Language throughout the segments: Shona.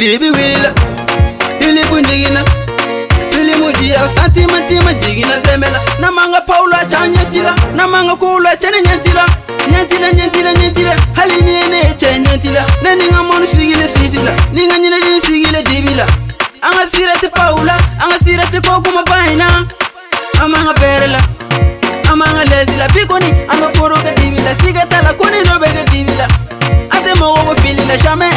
ilibiwila ilikunjigina ilimudia santimatima jigina zemela namanga paula cha nyetila namanga kula chene nyetila nyetila nyetila nyetila hali nene che nyetila ne ninga monu sigile sisila ninga nyine li sigile dibila anga sirete paula anga sirete kokuma baina amanga perela amanga lezila bikoni amakoroka dibila sigatala kuni nobega dibila ate mogobo filila jamais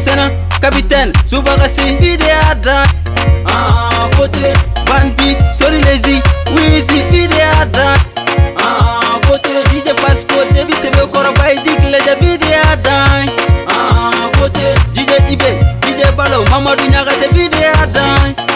sena capitaine souvent assez idéal d'un côté van b sur les ah, i oui c'est idéal d'un côté idée parce que débit c'est le corps pas édique les idéal d'un côté idée ib idée ballot maman du nyaga c'est idéal d'un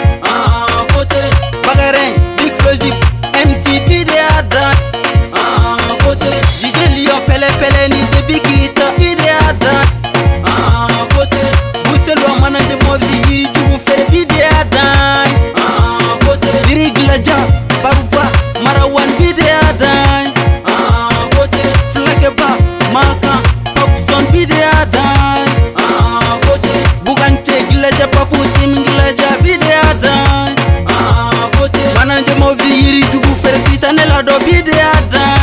ndacha pakuti mndila chabide adai ah, vana ndemobiiri tukuferisita nelado bide adai